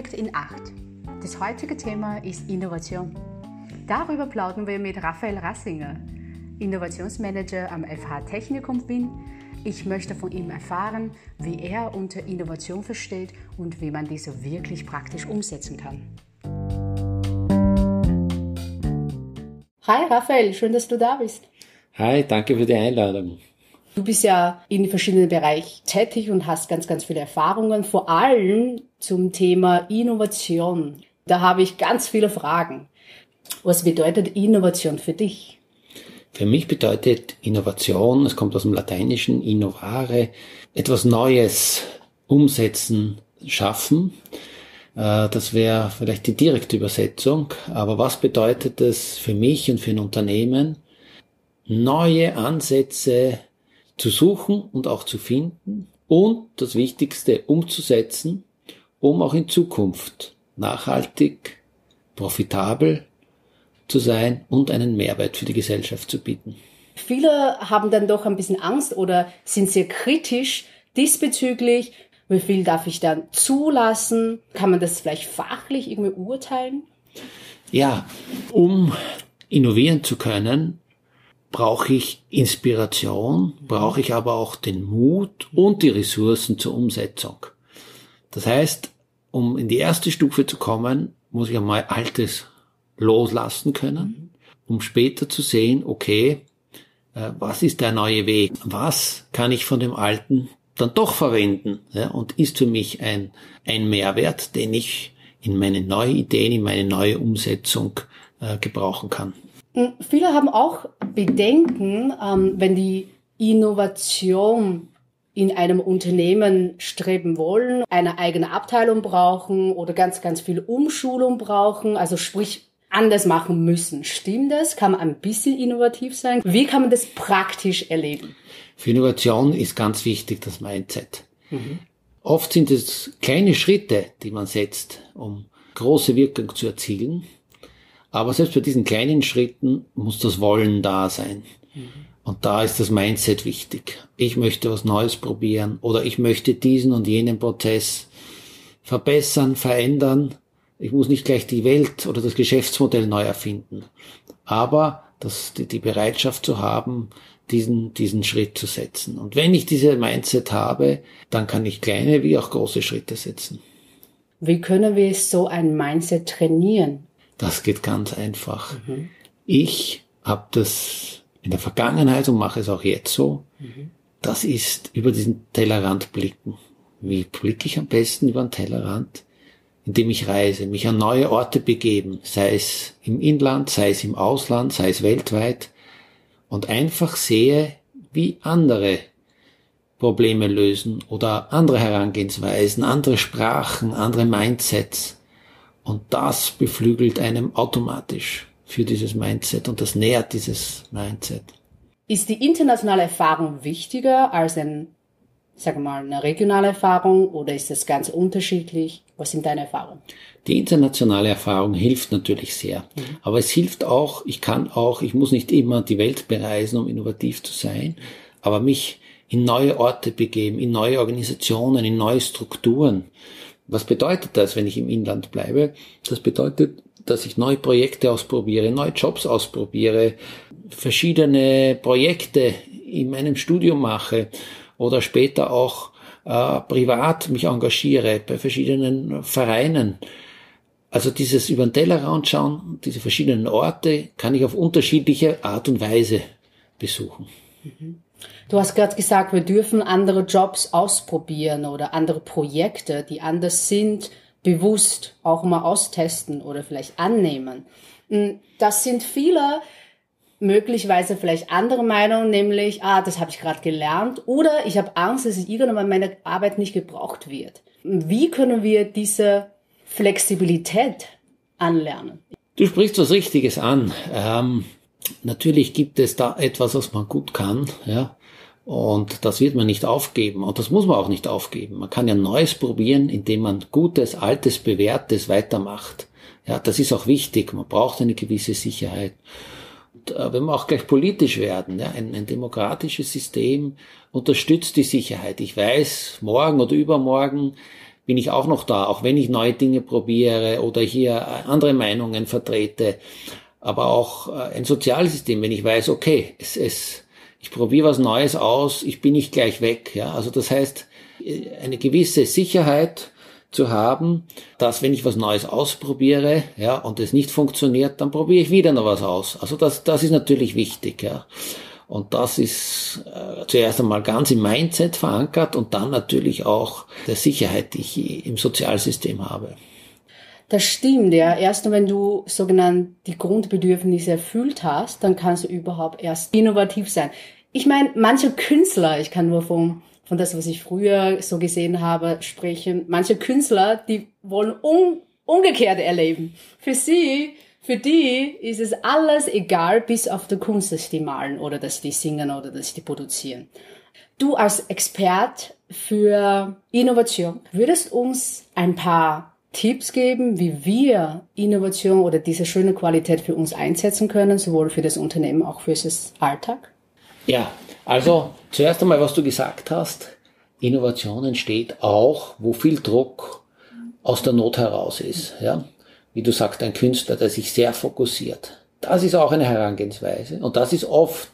Impact in 8. Das heutige Thema ist Innovation. Darüber plaudern wir mit Raphael Rassinger, Innovationsmanager am FH Technikum Wien. Ich möchte von ihm erfahren, wie er unter Innovation versteht und wie man diese wirklich praktisch umsetzen kann. Hi Raphael, schön, dass du da bist. Hi, danke für die Einladung. Du bist ja in verschiedenen Bereichen tätig und hast ganz, ganz viele Erfahrungen, vor allem zum Thema Innovation. Da habe ich ganz viele Fragen. Was bedeutet Innovation für dich? Für mich bedeutet Innovation, es kommt aus dem Lateinischen innovare, etwas Neues umsetzen, schaffen. Äh, das wäre vielleicht die direkte Übersetzung. Aber was bedeutet es für mich und für ein Unternehmen? Neue Ansätze zu suchen und auch zu finden und das Wichtigste umzusetzen, um auch in Zukunft nachhaltig, profitabel zu sein und einen Mehrwert für die Gesellschaft zu bieten. Viele haben dann doch ein bisschen Angst oder sind sehr kritisch diesbezüglich. Wie viel darf ich dann zulassen? Kann man das vielleicht fachlich irgendwie urteilen? Ja, um innovieren zu können, brauche ich Inspiration, brauche ich aber auch den Mut und die Ressourcen zur Umsetzung. Das heißt, um in die erste Stufe zu kommen, muss ich einmal Altes loslassen können, um später zu sehen, okay, äh, was ist der neue Weg? Was kann ich von dem Alten dann doch verwenden? Ja, und ist für mich ein, ein Mehrwert, den ich in meine neue Ideen, in meine neue Umsetzung äh, gebrauchen kann. Viele haben auch Bedenken, ähm, wenn die Innovation in einem Unternehmen streben wollen, eine eigene Abteilung brauchen oder ganz, ganz viel Umschulung brauchen, also sprich anders machen müssen. Stimmt das? Kann man ein bisschen innovativ sein? Wie kann man das praktisch erleben? Für Innovation ist ganz wichtig das Mindset. Mhm. Oft sind es kleine Schritte, die man setzt, um große Wirkung zu erzielen. Aber selbst bei diesen kleinen Schritten muss das Wollen da sein. Mhm. Und da ist das Mindset wichtig. Ich möchte was Neues probieren oder ich möchte diesen und jenen Prozess verbessern, verändern. Ich muss nicht gleich die Welt oder das Geschäftsmodell neu erfinden. Aber das, die, die Bereitschaft zu haben, diesen, diesen Schritt zu setzen. Und wenn ich diese Mindset habe, dann kann ich kleine wie auch große Schritte setzen. Wie können wir so ein Mindset trainieren? Das geht ganz einfach. Mhm. Ich habe das in der Vergangenheit und mache es auch jetzt so. Mhm. Das ist über diesen Tellerrand blicken. Wie blicke ich am besten über den Tellerrand? Indem ich reise, mich an neue Orte begeben, sei es im Inland, sei es im Ausland, sei es weltweit und einfach sehe, wie andere Probleme lösen oder andere Herangehensweisen, andere Sprachen, andere Mindsets. Und das beflügelt einem automatisch für dieses Mindset und das nährt dieses Mindset. Ist die internationale Erfahrung wichtiger als ein, wir mal, eine regionale Erfahrung oder ist das ganz unterschiedlich? Was sind deine Erfahrungen? Die internationale Erfahrung hilft natürlich sehr. Mhm. Aber es hilft auch, ich kann auch, ich muss nicht immer die Welt bereisen, um innovativ zu sein, aber mich in neue Orte begeben, in neue Organisationen, in neue Strukturen. Was bedeutet das, wenn ich im Inland bleibe? Das bedeutet, dass ich neue Projekte ausprobiere, neue Jobs ausprobiere, verschiedene Projekte in meinem Studium mache oder später auch äh, privat mich engagiere bei verschiedenen Vereinen. Also dieses über den Tellerrand schauen, diese verschiedenen Orte kann ich auf unterschiedliche Art und Weise besuchen. Mhm. Du hast gerade gesagt, wir dürfen andere Jobs ausprobieren oder andere Projekte, die anders sind, bewusst auch mal austesten oder vielleicht annehmen. Hm, das sind viele möglicherweise vielleicht andere Meinungen, nämlich, ah, das habe ich gerade gelernt oder ich habe Angst, dass irgendwann meine Arbeit nicht gebraucht wird. Wie können wir diese Flexibilität anlernen? Du sprichst was Richtiges an. Ähm, natürlich gibt es da etwas, was man gut kann, ja. Und das wird man nicht aufgeben. Und das muss man auch nicht aufgeben. Man kann ja Neues probieren, indem man Gutes, Altes, Bewährtes weitermacht. Ja, das ist auch wichtig. Man braucht eine gewisse Sicherheit. Und, äh, wenn wir auch gleich politisch werden, ja, ein, ein demokratisches System unterstützt die Sicherheit. Ich weiß, morgen oder übermorgen bin ich auch noch da, auch wenn ich neue Dinge probiere oder hier andere Meinungen vertrete. Aber auch äh, ein Sozialsystem, wenn ich weiß, okay, es, es, ich probiere was Neues aus, ich bin nicht gleich weg. Ja? Also das heißt, eine gewisse Sicherheit zu haben, dass wenn ich was Neues ausprobiere, ja, und es nicht funktioniert, dann probiere ich wieder noch was aus. Also das, das ist natürlich wichtig, ja. Und das ist äh, zuerst einmal ganz im Mindset verankert und dann natürlich auch der Sicherheit, die ich im Sozialsystem habe. Das stimmt, ja. Erst wenn du sogenannt die Grundbedürfnisse erfüllt hast, dann kannst du überhaupt erst innovativ sein. Ich meine, manche Künstler, ich kann nur vom von das, was ich früher so gesehen habe, sprechen. Manche Künstler, die wollen un umgekehrt erleben. Für sie, für die ist es alles egal, bis auf die Kunst, dass die malen oder dass die singen oder dass die produzieren. Du als Expert für Innovation würdest uns ein paar Tipps geben, wie wir Innovation oder diese schöne Qualität für uns einsetzen können, sowohl für das Unternehmen, auch für das Alltag? Ja, also zuerst einmal, was du gesagt hast, Innovation entsteht auch, wo viel Druck aus der Not heraus ist. Ja? Wie du sagst, ein Künstler, der sich sehr fokussiert. Das ist auch eine Herangehensweise und das ist oft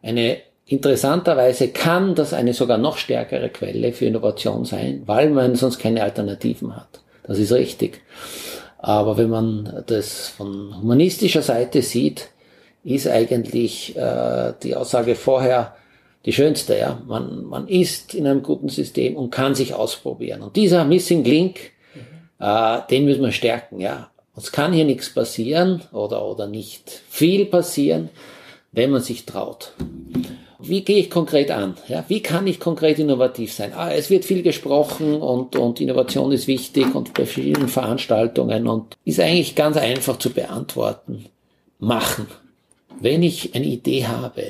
eine interessanterweise kann das eine sogar noch stärkere Quelle für Innovation sein, weil man sonst keine Alternativen hat. Das ist richtig. Aber wenn man das von humanistischer Seite sieht, ist eigentlich äh, die Aussage vorher die schönste. Ja, man man ist in einem guten System und kann sich ausprobieren. Und dieser Missing Link, mhm. äh, den müssen wir stärken. Ja, es kann hier nichts passieren oder oder nicht viel passieren, wenn man sich traut. Wie gehe ich konkret an? Ja, wie kann ich konkret innovativ sein? Ah, es wird viel gesprochen und, und Innovation ist wichtig und bei vielen Veranstaltungen und ist eigentlich ganz einfach zu beantworten. Machen wenn ich eine Idee habe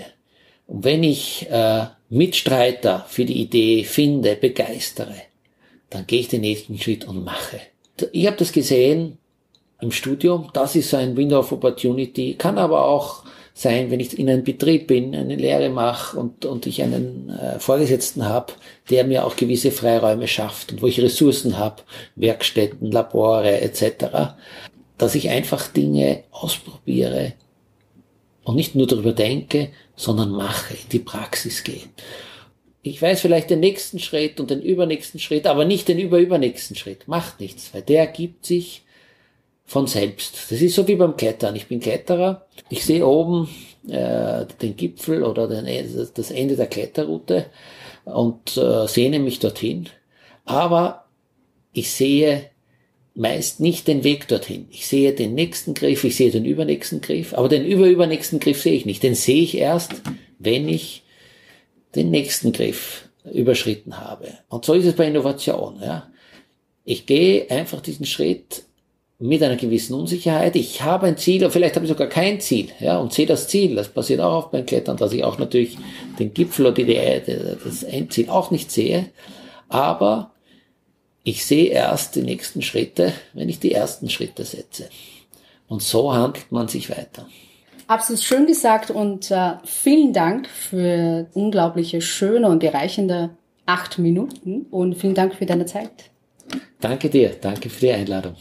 und wenn ich äh, Mitstreiter für die Idee finde, begeistere, dann gehe ich den nächsten Schritt und mache. Ich habe das gesehen im Studium, das ist so ein Window of Opportunity, kann aber auch sein, wenn ich in einem Betrieb bin, eine Lehre mache und, und ich einen äh, Vorgesetzten habe, der mir auch gewisse Freiräume schafft und wo ich Ressourcen habe, Werkstätten, Labore etc., dass ich einfach Dinge ausprobiere, und nicht nur darüber denke, sondern mache, in die Praxis gehe. Ich weiß vielleicht den nächsten Schritt und den übernächsten Schritt, aber nicht den überübernächsten Schritt. Macht nichts, weil der gibt sich von selbst. Das ist so wie beim Klettern. Ich bin Kletterer. Ich sehe oben äh, den Gipfel oder den, das Ende der Kletterroute und äh, sehne mich dorthin. Aber ich sehe meist nicht den Weg dorthin. Ich sehe den nächsten Griff, ich sehe den übernächsten Griff, aber den überübernächsten Griff sehe ich nicht. Den sehe ich erst, wenn ich den nächsten Griff überschritten habe. Und so ist es bei Innovation. Ja. Ich gehe einfach diesen Schritt mit einer gewissen Unsicherheit. Ich habe ein Ziel, oder vielleicht habe ich sogar kein Ziel, ja, und sehe das Ziel. Das passiert auch oft beim Klettern, dass ich auch natürlich den Gipfel oder die, das Endziel auch nicht sehe. Aber ich sehe erst die nächsten Schritte, wenn ich die ersten Schritte setze. Und so handelt man sich weiter. Absolut schön gesagt und äh, vielen Dank für unglaubliche, schöne und bereichende acht Minuten und vielen Dank für deine Zeit. Danke dir, danke für die Einladung.